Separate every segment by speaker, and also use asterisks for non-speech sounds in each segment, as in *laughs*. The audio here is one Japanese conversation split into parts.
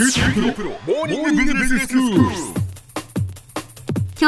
Speaker 1: 今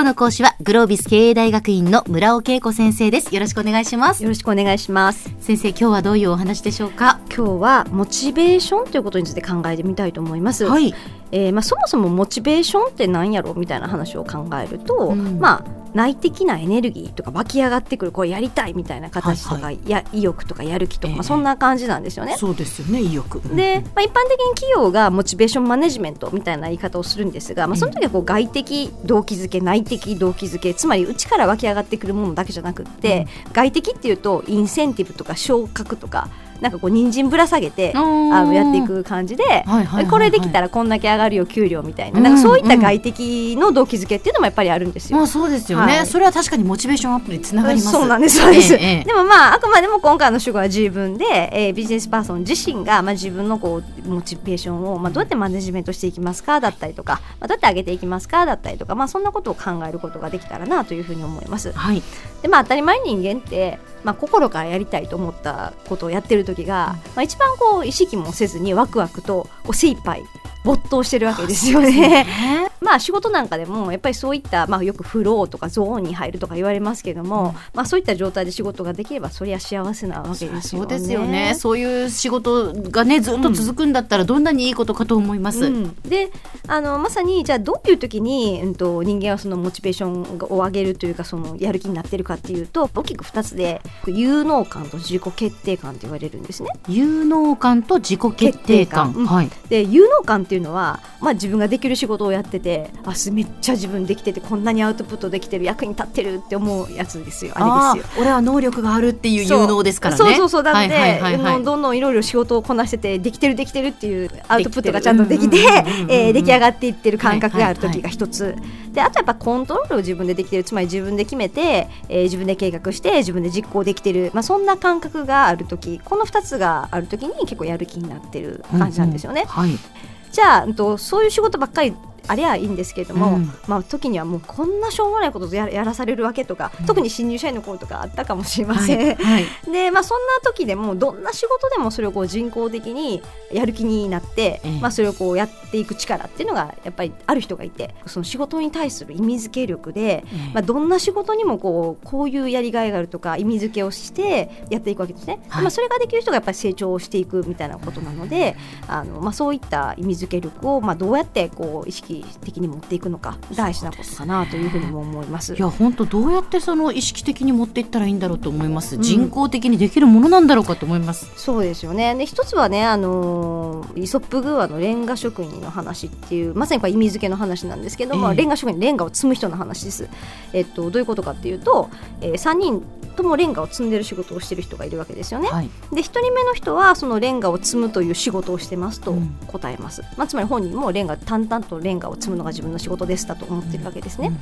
Speaker 1: 日の講師はグロービス経営大学院の村尾恵子先生です。よろしくお願いします。
Speaker 2: よろしくお願いします。
Speaker 1: 先生今日はどういうお話でしょうか？
Speaker 2: 今日はモチベーションということについて考えてみたいと思います、
Speaker 1: はい。
Speaker 2: えーまあ、そもそもモチベーションって何やろ？みたいな話を考えると、
Speaker 1: うん。
Speaker 2: まあ内的なエネルギーとか湧き上がってくるこれやりたいみたいな形とか、
Speaker 1: はい
Speaker 2: や意欲とかやる気とか、
Speaker 1: ええ。
Speaker 2: まあ、そんな感じなんですよね。
Speaker 1: そうですよね意欲。
Speaker 2: で、まあ、一般的に企業がモチベーションマネジメントみたいな言い方をするんですが、まあ、その時はこう外的動機づけ内的動機づけつまり内から湧き上がってくるものだけじゃなくって、外的っていうとインセンティブとか昇格とかなんかこう人参ぶら下げてあのやっていく感じで、
Speaker 1: はいはいはい
Speaker 2: これできたらこんだけ上がるよ給料みたいな,、
Speaker 1: うん
Speaker 2: なんかそういった外的の動機づけっていうのもやっぱりあるんですよ。
Speaker 1: まあそうですよね、
Speaker 2: はい。
Speaker 1: それは確かにモチベーションアップにつながります。
Speaker 2: そうなんですそうです、
Speaker 1: ええええ。
Speaker 2: でもまああくまでも今回の主語は自分で、えービジネスパーソン自身が、まあ、自分のこうモチベーションを、まあ、どうやってマネジメントしていきますかだったりとか、まあ、どうやって上げていきますかだったりとか、まあ、そんなことを考えることができたらなというふうに思います。
Speaker 1: はい
Speaker 2: でまあ当たり前に人間って、まあ、心からやりたいと思ったことをやってる時が、まあ、一番こう意識もせずにワクワクとこう精一杯没頭してるわけですよね。まあ仕事なんかでもやっぱりそういった、まあ、よくフローとかゾーンに入るとか言われますけども、まあ、そういった状態で仕事ができればそりゃ幸せなわけですよね。
Speaker 1: そうですよね。そういう仕事がねずっと続くんだったらどんなにいいことかと思います、
Speaker 2: うん。であのまさにじゃあどういう時に、うん、と人間はそのモチベーションを上げるというかそのやる気になってるかっていうと大きく2つで有能感と自己決定感と言われるんですね。
Speaker 1: 有能感と自己決定感。
Speaker 2: 決定感。うん。
Speaker 1: はい。
Speaker 2: で有能感っていうのは、まあ、自分ができる仕事をやっててあすめっちゃ自分できててこんなにアウトプットできてる役に立ってるって思うやつですよ。あれですよ。
Speaker 1: ー俺は能力があるっていう
Speaker 2: そう。
Speaker 1: 有能ですからね。
Speaker 2: そうそうそう。なので、
Speaker 1: はいはいはいはい。
Speaker 2: あのどんどんいろいろ仕事をこなしててできてるできてるっていうアウトプットがちゃんとできて出来上がっていってる感覚がある時が一つ、であとやっぱコントロールを自分でできてる。つまり自分で決めて、えー自分で計画して自分で実行できてる、まあ、そんな感覚がある時。この2つがある時に結構やる気になってる感じなんですよね。
Speaker 1: はい
Speaker 2: じゃあそういう仕事ばっかりありゃいいんですけれども、
Speaker 1: うん。
Speaker 2: まあ、時にはもうこんなしょうもないことややらされるわけとか、特に新入社員の頃とかあったかもしれません。
Speaker 1: はい。はい。*laughs*
Speaker 2: でまあ、そんな時でもどんな仕事でもそれをこう人工的にやる気になって、
Speaker 1: ええ。
Speaker 2: まあ、それをこうやっていく力っていうのがやっぱりある人がいてその仕事に対する意味付け力で、
Speaker 1: ええ。
Speaker 2: まあ、どんな仕事にもこうこういうやりがいがあるとか意味付けをしてやっていくわけですね。
Speaker 1: はい。
Speaker 2: まあ、それができる人がやっぱり成長していくみたいなことなのであの、まあ、そういった意味付け力をまあどうやってこう意識的に持っていくのか大事なことかなというふうにも思います。
Speaker 1: いや本当どうやってその意識的に持っていったらいいんだろうと思います、
Speaker 2: うん。
Speaker 1: 人工的にできるものなんだろうかと思います。
Speaker 2: そうですよね。で一つはね、あのーイソップ寓話のレンガ職人の話っていうまさにこれ意味付けの話なんですけども、
Speaker 1: え。え
Speaker 2: レンガ職人レンガを積む人の話です。えっと、どういうことかっていうと、え3人ともレンガを積んでる仕事をしてる人がいるわけですよね。
Speaker 1: はい。
Speaker 2: で1人目の人はそのレンガを積むという仕事をしてますと
Speaker 1: うん。
Speaker 2: 答えます、まあ、つまり本人もレンガ淡々とレンガを積むのが自分の仕事ですだと思ってるわけですね、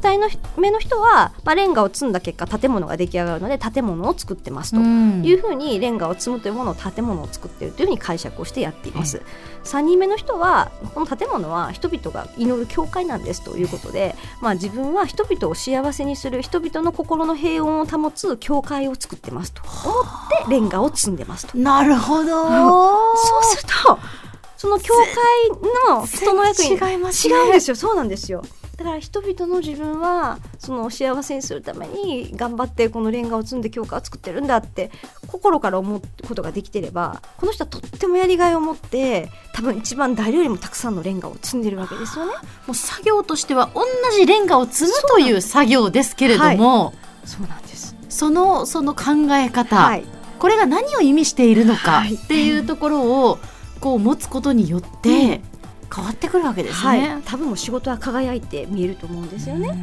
Speaker 2: 2人の目の人は、まあ、レンガを積んだ結果建物が出来上がるので建物を作ってますと
Speaker 1: うん
Speaker 2: いうふうにレンガを積むというものを建物を作っているというふうに解釈をしてやっています。3人目の人はこの建物は人々が祈る教会なんですということで、まあ、自分は人々を幸せにする人々の心の平穏を保つ教会を作ってますと思ってレンガを積んでますと。
Speaker 1: なるほど、
Speaker 2: そうするとその教会の人の役に
Speaker 1: 違いますね。
Speaker 2: 違うんですよ。そうなんですよ。だから人々の自分はその幸せにするために頑張ってこのレンガを積んで教会を作ってるんだって心から思うことができてればこの人はとってもやりがいを持って多分一番誰よりもたくさんのレンガを積んでるわけですよね。
Speaker 1: もう作業としては同じレンガを積むという作業ですけれども、
Speaker 2: そうなんです、
Speaker 1: そのその考え方、
Speaker 2: はい、
Speaker 1: これが何を意味しているのか
Speaker 2: はい。
Speaker 1: っていうところをこう持つことによって変わってくるわけです
Speaker 2: はい。
Speaker 1: ね。、
Speaker 2: 多分もう仕事は輝いて見えると思うんですよね。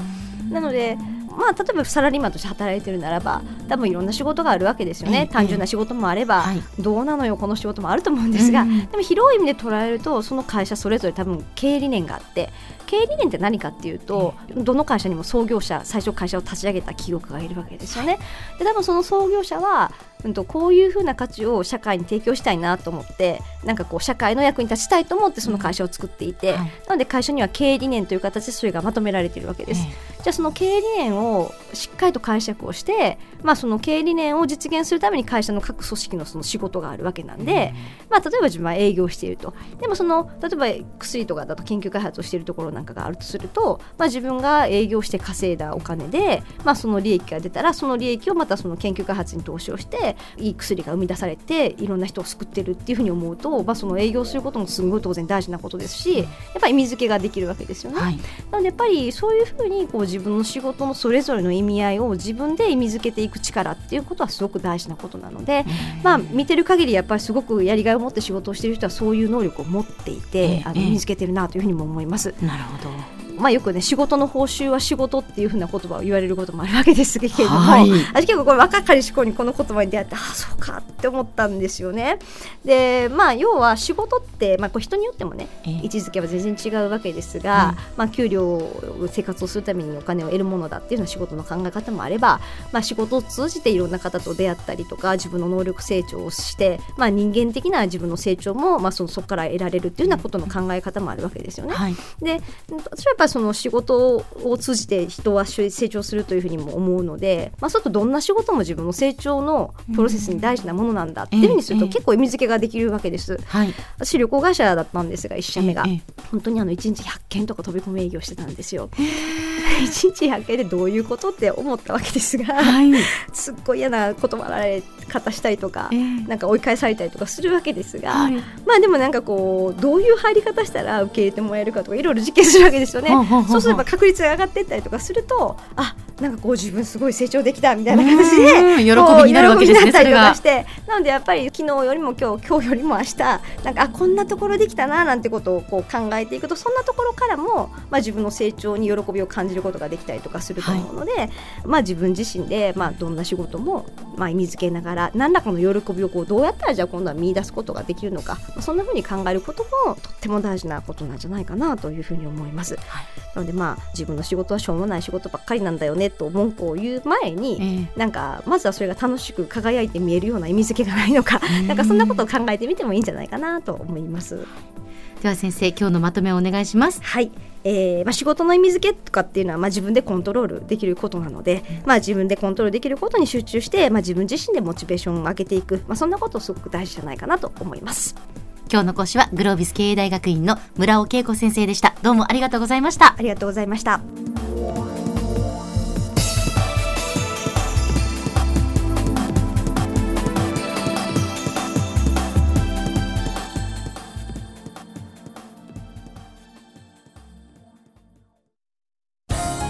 Speaker 2: なので、まあ、例えばサラリーマンとして働いてるならば多分いろんな仕事があるわけですよね、
Speaker 1: ええ。
Speaker 2: 単純な仕事もあれば、
Speaker 1: はい。
Speaker 2: どうなのよこの仕事もあると思うんですが、
Speaker 1: うん。
Speaker 2: でも広い意味で捉えるとその会社それぞれ多分経営理念があって経営理念って何かっていうと、どの会社にも創業者最初会社を立ち上げた企業家がいるわけですよね。で多分その創業者は、うん、とこういうふうな価値を社会に提供したいなと思ってなんかこう社会の役に立ちたいと思ってその会社を作っていて、
Speaker 1: はい。
Speaker 2: なので会社には経営理念という形でそれがまとめられているわけです。
Speaker 1: え
Speaker 2: じじゃあその経営理念をかりと解釈をして、まあ、その経営理念を実現するために会社の各組織のその仕事があるわけなんで、まあ、例えば自分は営業していると。でもその例えば薬とかだと研究開発をしているところなんかがあるとすると、まあ、自分が営業して稼いだお金で、まあ、その利益が出たらその利益をまたその研究開発に投資をしていい薬が生み出されていろんな人を救ってるっていうふうに思うと、まあ、その営業することもすごい当然大事なことですしやっぱり意味付けができるわけですよね。
Speaker 1: はい。
Speaker 2: なのでやっぱりそういうふうにこう自分の仕事のそれぞれの意味合いを自分で意味付けていく力っていうことはすごく大事なことなので、まあ、見てる限りやっぱりすごくやりがいを持って仕事をしている人はそういう能力を持っていて、
Speaker 1: ええ
Speaker 2: あの
Speaker 1: ええ。
Speaker 2: 身につけてるなというふうにも思います。
Speaker 1: なるほど
Speaker 2: まあ、よくね仕事の報酬は仕事っていうふうな言葉を言われることもあるわけですけれども、
Speaker 1: はい
Speaker 2: 私結構これ若かりし頃にこの言葉に出会ってああそうかって思ったんですよね。でまあ要は仕事って、まあ、こう人によってもね
Speaker 1: ええ
Speaker 2: 位置づけは全然違うわけですが、まあ、給料を生活をするためにお金を得るものだっていうのは仕事の考え方もあれば、まあ、仕事を通じていろんな方と出会ったりとか自分の能力成長をして、まあ、人間的な自分の成長も、まあ、そのそこから得られるっていうようなことの考え方もあるわけですよね。
Speaker 1: はい
Speaker 2: で私はやっぱりその仕事を通じて人は成長するというふうにも思うので、まあ、そうするとどんな仕事も自分の成長のプロセスに大事なものなんだっていうふうにする
Speaker 1: ええ
Speaker 2: と結構意味付けができるわけです。
Speaker 1: はい。
Speaker 2: 私旅行会社だったんですが1社目が、
Speaker 1: ええ
Speaker 2: 本当にあの1日100件とか飛び込み営業してたんですよ。1 *laughs* 日100件でどういうことって思ったわけですが、
Speaker 1: はい。*laughs*
Speaker 2: すっごい嫌な断られ方したりとか、
Speaker 1: ええ。
Speaker 2: なんか追い返されたりとかするわけですが、
Speaker 1: はい。
Speaker 2: まあでもなんかこうどういう入り方したら受け入れてもらえるかとかいろいろ実験するわけですよね。そうすれば確率が上がっていったりとかするとあなんかこう自分すごい成長できたみたいな形で
Speaker 1: 喜びになるわけですね
Speaker 2: りと
Speaker 1: それが。
Speaker 2: かしてなのでやっぱり昨日よりも今日今日よりも明日なんかあこんなところできたななんてことをこう考えていくとそんなところからも、まあ、自分の成長に喜びを感じることができたりとかすると思うので、まあ、自分自身で、まあ、どんな仕事も、まあ、意味付けながら何らかの喜びをこうどうやったらじゃあ今度は見出すことができるのか、まあ、そんなふうに考えることもとっても大事なことなんじゃないかなというふうに思います。なのでまあ自分の仕事はしょうもない仕事ばっかりなんだよねと文句を言う前に、
Speaker 1: ええ
Speaker 2: なんかまずはそれが楽しく輝いて見えるような意味付けがないのか、なんかそんなことを考えてみてもいいんじゃないかなと思います。
Speaker 1: では先生今日のまとめをお願いします。
Speaker 2: はい、えーまあ、仕事の意味付けとかっていうのは、まあ、自分でコントロールできることなので、まあ、自分でコントロールできることに集中して、まあ、自分自身でモチベーションを上げていく、まあ、そんなことすごく大事じゃないかなと思います。
Speaker 1: 今日の講師はグロービス経営大学院の村尾恵子先生でした。どうもありがとうございました。
Speaker 2: ありがとうございました。